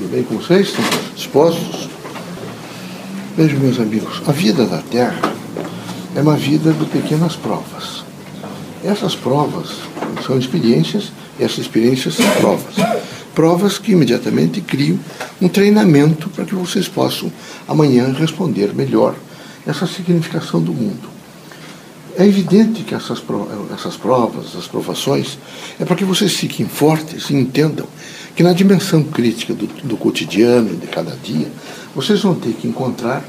Tudo bem com vocês? Estão dispostos? Vejam, meus amigos, a vida da Terra é uma vida de pequenas provas. Essas provas são experiências, essas experiências são provas. Provas que imediatamente criam um treinamento para que vocês possam amanhã responder melhor essa significação do mundo. É evidente que essas, essas provas, essas provações, é para que vocês fiquem fortes e entendam que na dimensão crítica do, do cotidiano, de cada dia, vocês vão ter que encontrar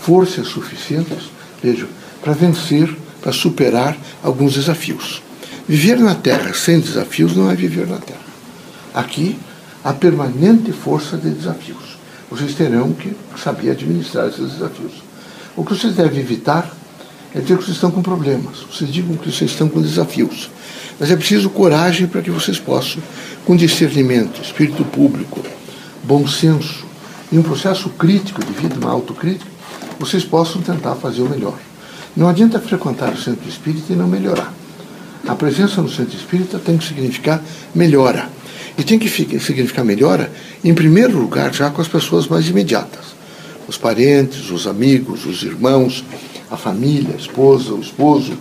forças suficientes, vejam, para vencer, para superar alguns desafios. Viver na Terra sem desafios não é viver na Terra. Aqui há permanente força de desafios. Vocês terão que saber administrar esses desafios. O que vocês devem evitar é dizer que vocês estão com problemas. Vocês digam que vocês estão com desafios. Mas é preciso coragem para que vocês possam, com discernimento, espírito público, bom senso e um processo crítico de vida, uma autocrítica, vocês possam tentar fazer o melhor. Não adianta frequentar o centro espírita e não melhorar. A presença no centro espírita tem que significar melhora. E tem que significar melhora, em primeiro lugar, já com as pessoas mais imediatas. Os parentes, os amigos, os irmãos, a família, a esposa, o esposo,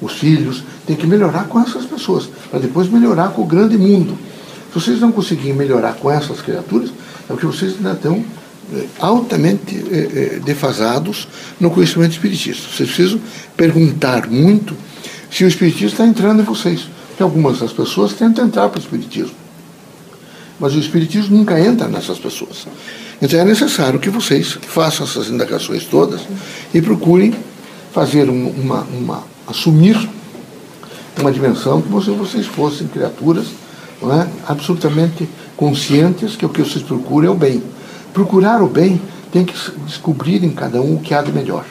os filhos, tem que melhorar com essas pessoas, para depois melhorar com o grande mundo. Se vocês não conseguirem melhorar com essas criaturas, é porque vocês ainda estão é, altamente é, defasados no conhecimento espiritista. Vocês precisam perguntar muito se o espiritismo está entrando em vocês. Porque algumas das pessoas tentam entrar para o espiritismo. Mas o espiritismo nunca entra nessas pessoas. Então é necessário que vocês façam essas indagações todas e procurem fazer uma, uma assumir uma dimensão como se vocês fossem criaturas é? absolutamente conscientes que o que vocês procuram é o bem. Procurar o bem tem que descobrir em cada um o que há de melhor.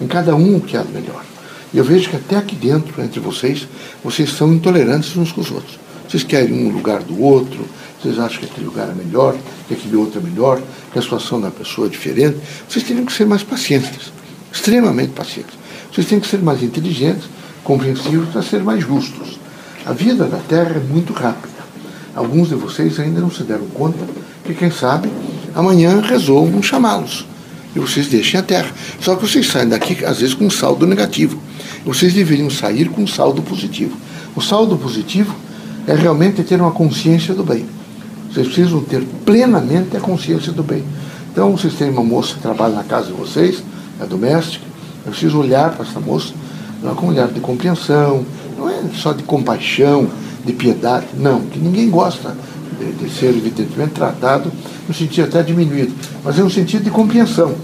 Em cada um o que há de melhor. E eu vejo que até aqui dentro, entre vocês, vocês são intolerantes uns com os outros. Vocês querem um lugar do outro, vocês acham que aquele lugar é melhor, que aquele outro é melhor, que a situação da pessoa é diferente. Vocês teriam que ser mais pacientes, extremamente pacientes. Vocês têm que ser mais inteligentes, compreensivos para ser mais justos. A vida da Terra é muito rápida. Alguns de vocês ainda não se deram conta que, quem sabe, amanhã resolvam chamá-los. E vocês deixem a Terra. Só que vocês saem daqui, às vezes, com um saldo negativo. Vocês deveriam sair com um saldo positivo. O saldo positivo é realmente ter uma consciência do bem. Vocês precisam ter plenamente a consciência do bem. Então, vocês têm uma moça que trabalha na casa de vocês, é doméstica, é preciso olhar para essa moça com um olhar de compreensão, não é só de compaixão, de piedade, não, que ninguém gosta de, de ser, evidentemente, tratado no sentido até diminuído, mas é no sentido de compreensão.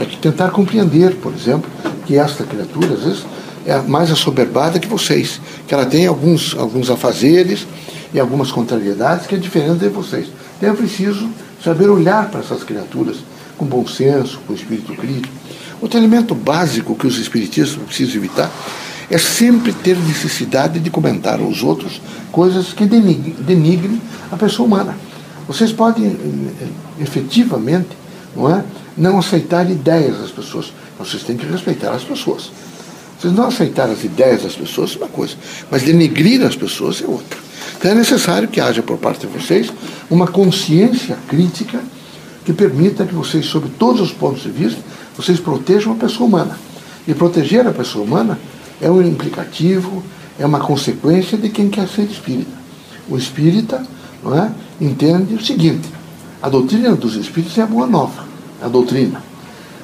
É que tentar compreender, por exemplo, que esta criatura, às vezes, é mais assoberbada que vocês, que ela tem alguns, alguns afazeres e algumas contrariedades que é diferente de vocês. Então é preciso saber olhar para essas criaturas com bom senso, com espírito crítico, Outro elemento básico que os espiritistas precisam evitar é sempre ter necessidade de comentar aos outros coisas que denigrem a pessoa humana. Vocês podem eh, efetivamente não, é, não aceitar ideias das pessoas, vocês têm que respeitar as pessoas. Vocês não aceitar as ideias das pessoas é uma coisa, mas denegrir as pessoas é outra. Então é necessário que haja por parte de vocês uma consciência crítica que permita que vocês, sob todos os pontos de vista, vocês protejam a pessoa humana. E proteger a pessoa humana é um implicativo, é uma consequência de quem quer ser espírita. O espírita não é, entende o seguinte: a doutrina dos espíritos é a boa nova, a doutrina.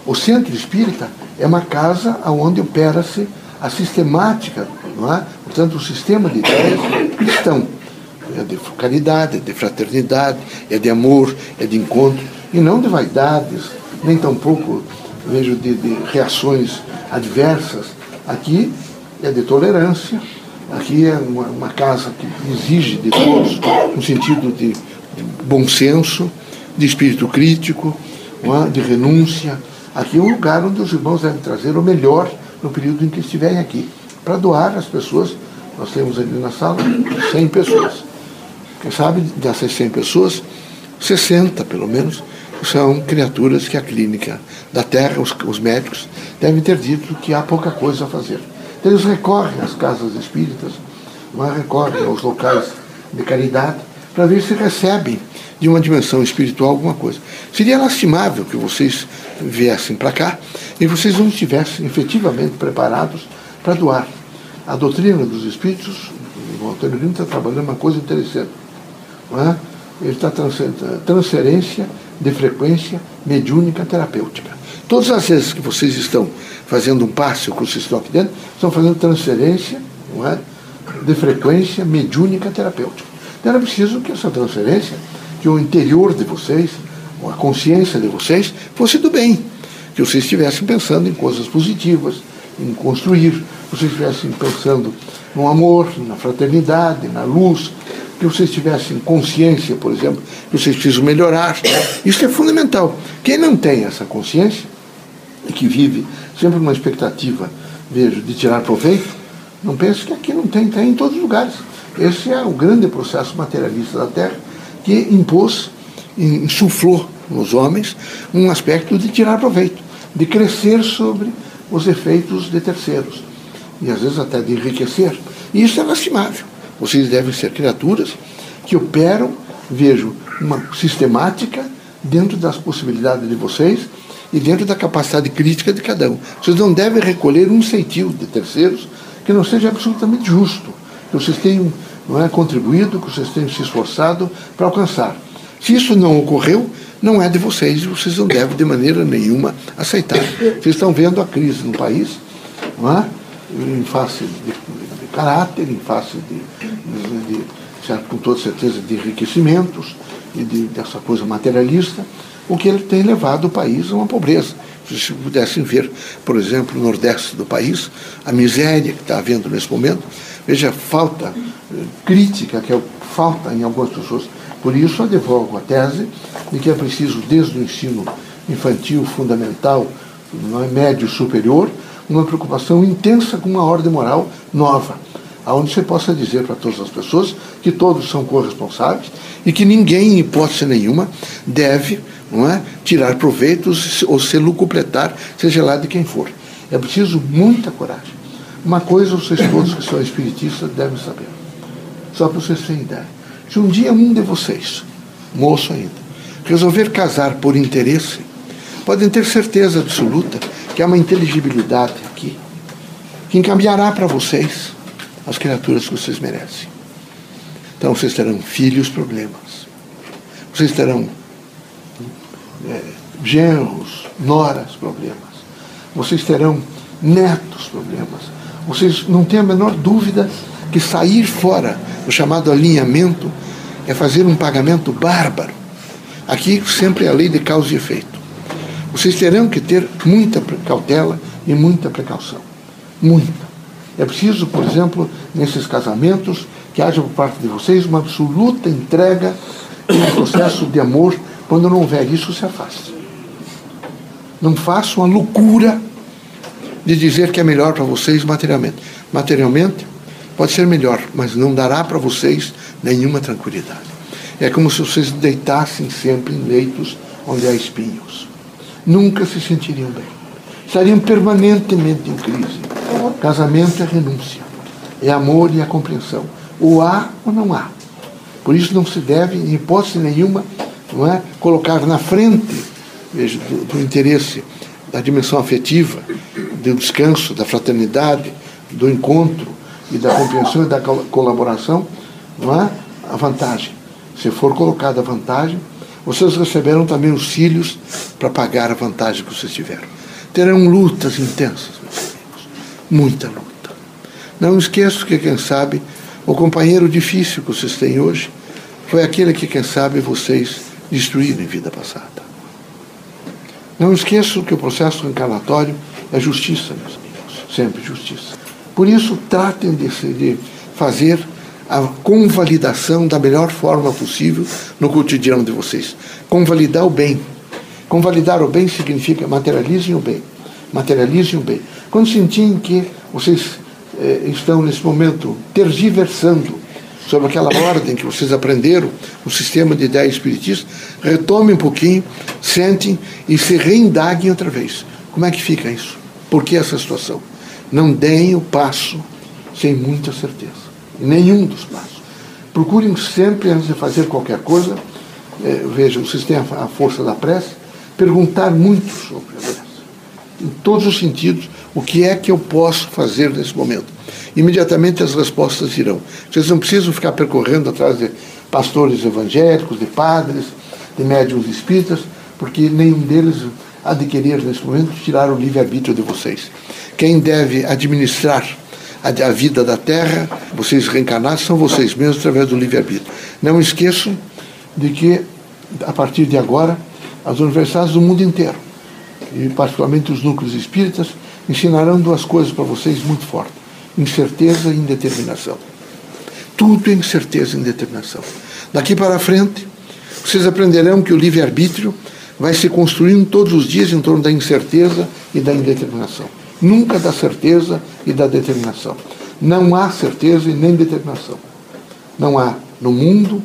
O centro espírita é uma casa onde opera-se a sistemática, não é? portanto, o sistema de ideias cristão. É de caridade, é de fraternidade, é de amor, é de encontro, e não de vaidades, nem tampouco vejo de, de reações adversas. Aqui é de tolerância, aqui é uma, uma casa que exige de todos um sentido de, de bom senso, de espírito crítico, é? de renúncia. Aqui é um lugar onde os irmãos devem trazer o melhor no período em que estiverem aqui, para doar às pessoas. Nós temos ali na sala 100 pessoas. Quem sabe dessas 100 pessoas, 60 pelo menos, são criaturas que a clínica da Terra, os, os médicos, devem ter dito que há pouca coisa a fazer. Então, eles recorrem às casas espíritas, mas recorrem aos locais de caridade para ver se recebem de uma dimensão espiritual alguma coisa. Seria lastimável que vocês viessem para cá e vocês não estivessem efetivamente preparados para doar. A doutrina dos espíritos, o Antônio Grino está trabalhando uma coisa interessante. É? Ele está transferência de frequência mediúnica terapêutica. Todas as vezes que vocês estão fazendo um passe, que vocês estão aqui dentro, estão fazendo transferência é? de frequência mediúnica terapêutica. Então era preciso que essa transferência, que o interior de vocês, a consciência de vocês, fosse do bem. Que vocês estivessem pensando em coisas positivas, em construir, vocês estivessem pensando no amor, na fraternidade, na luz, que vocês tivessem consciência, por exemplo, que vocês precisam melhorar. Isso é fundamental. Quem não tem essa consciência, e que vive sempre numa expectativa, vejo, de tirar proveito, não pense que aqui não tem, tem em todos os lugares. Esse é o grande processo materialista da Terra que impôs, insuflou nos homens um aspecto de tirar proveito, de crescer sobre os efeitos de terceiros e às vezes até de enriquecer. E isso é lastimável. Vocês devem ser criaturas que operam, vejo, uma sistemática dentro das possibilidades de vocês e dentro da capacidade crítica de cada um. Vocês não devem recolher um centil de terceiros que não seja absolutamente justo, que vocês tenham não é, contribuído, que vocês tenham se esforçado para alcançar. Se isso não ocorreu, não é de vocês, vocês não devem de maneira nenhuma aceitar. Vocês estão vendo a crise no país, não é? em face de caráter, em face de, de, certo, com toda certeza, de enriquecimentos e de, dessa coisa materialista, o que ele tem levado o país a uma pobreza. Se pudessem ver, por exemplo, no nordeste do país, a miséria que está havendo nesse momento, veja a falta eh, crítica que é, falta em algumas pessoas. Por isso, advogo a tese de que é preciso, desde o ensino infantil, fundamental, é médio superior, uma preocupação intensa com uma ordem moral nova, aonde você possa dizer para todas as pessoas que todos são corresponsáveis e que ninguém, em hipótese nenhuma, deve não é, tirar proveitos ou se lucupletar, seja lá de quem for. É preciso muita coragem. Uma coisa vocês todos que são espiritistas devem saber. Só para vocês terem ideia. Se um dia um de vocês, moço ainda, resolver casar por interesse, podem ter certeza absoluta que há uma inteligibilidade aqui que encaminhará para vocês as criaturas que vocês merecem. Então vocês terão filhos problemas. Vocês terão é, genros, noras problemas. Vocês terão netos problemas. Vocês não têm a menor dúvida que sair fora do chamado alinhamento é fazer um pagamento bárbaro. Aqui sempre é a lei de causa e efeito. Vocês terão que ter muita cautela e muita precaução. Muita. É preciso, por exemplo, nesses casamentos, que haja por parte de vocês uma absoluta entrega um processo de amor. Quando não houver isso, se afaste. Não façam a loucura de dizer que é melhor para vocês materialmente. Materialmente, pode ser melhor, mas não dará para vocês nenhuma tranquilidade. É como se vocês deitassem sempre em leitos onde há espinhos nunca se sentiriam bem. Estariam permanentemente em crise. Casamento é renúncia, é amor e é compreensão. Ou há ou não há. Por isso não se deve, em hipótese nenhuma, não é, colocar na frente veja, do, do interesse da dimensão afetiva, do descanso, da fraternidade, do encontro e da compreensão e da colaboração, não é? a vantagem. Se for colocada a vantagem, vocês receberam também os filhos para pagar a vantagem que vocês tiveram. Terão lutas intensas, meus amigos. Muita luta. Não esqueço que, quem sabe, o companheiro difícil que vocês têm hoje foi aquele que, quem sabe, vocês destruíram em vida passada. Não esqueço que o processo reencarnatório é justiça, meus amigos. Sempre justiça. Por isso, tratem de, de fazer a convalidação da melhor forma possível no cotidiano de vocês. Convalidar o bem. Convalidar o bem significa materializem o bem. Materializem o bem. Quando sentirem que vocês eh, estão nesse momento tergiversando sobre aquela ordem que vocês aprenderam, o sistema de ideia espiritista, retomem um pouquinho, sentem e se reindaguem outra vez. Como é que fica isso? Por que essa situação? Não deem o passo sem muita certeza nenhum dos passos. Procurem sempre, antes de fazer qualquer coisa, é, vejam, vocês têm a, a força da prece, perguntar muito sobre a. Em todos os sentidos, o que é que eu posso fazer nesse momento? Imediatamente as respostas irão. Vocês não precisam ficar percorrendo atrás de pastores evangélicos, de padres, de médiums espíritas, porque nenhum deles adquirir nesse momento tirar o livre-arbítrio de vocês. Quem deve administrar a, vida da Terra, vocês reencarnados, são vocês mesmos através do livre-arbítrio. Não esqueçam de que, a partir de agora, as universidades do mundo inteiro, e particularmente os núcleos espíritas, ensinarão duas coisas para vocês muito fortes: incerteza e indeterminação. Tudo é incerteza e indeterminação. Daqui para frente, vocês aprenderão que o livre-arbítrio vai se construindo todos os dias em torno da incerteza e da indeterminação. Nunca da certeza e da determinação. Não há certeza e nem determinação. Não há no mundo,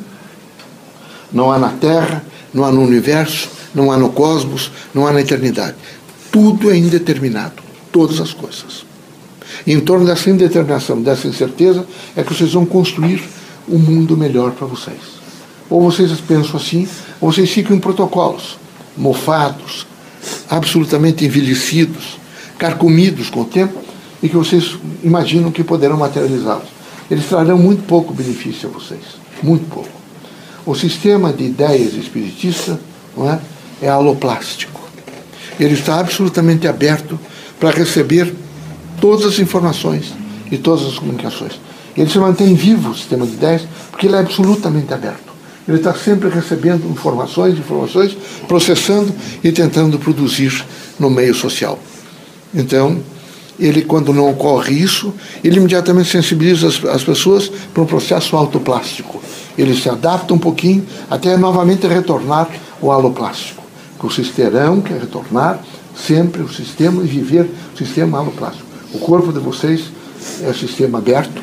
não há na Terra, não há no universo, não há no cosmos, não há na eternidade. Tudo é indeterminado, todas as coisas. E em torno dessa indeterminação, dessa incerteza, é que vocês vão construir um mundo melhor para vocês. Ou vocês pensam assim, ou vocês ficam em protocolos mofados, absolutamente envelhecidos, carcomidos com o tempo, e que vocês imaginam que poderão materializá-los. Eles trarão muito pouco benefício a vocês, muito pouco. O sistema de ideias espiritista não é, é aloplástico. Ele está absolutamente aberto para receber todas as informações e todas as comunicações. Ele se mantém vivo, o sistema de ideias, porque ele é absolutamente aberto. Ele está sempre recebendo informações, informações, processando e tentando produzir no meio social. Então, ele, quando não ocorre isso, ele imediatamente sensibiliza as, as pessoas para um processo autoplástico. Ele se adapta um pouquinho até novamente retornar o aloplástico. Que vocês terão que retornar sempre o sistema e viver o sistema aloplástico. O corpo de vocês é sistema aberto,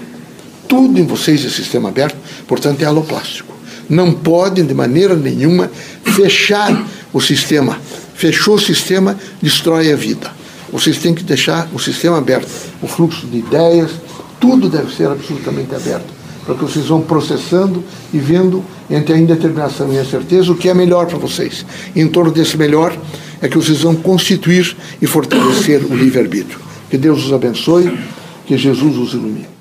tudo em vocês é sistema aberto, portanto é aloplástico não podem de maneira nenhuma fechar o sistema. Fechou o sistema, destrói a vida. Vocês têm que deixar o sistema aberto. O fluxo de ideias, tudo deve ser absolutamente aberto. Para que vocês vão processando e vendo entre a indeterminação e a certeza o que é melhor para vocês. E em torno desse melhor é que vocês vão constituir e fortalecer o livre-arbítrio. Que Deus os abençoe, que Jesus os ilumine.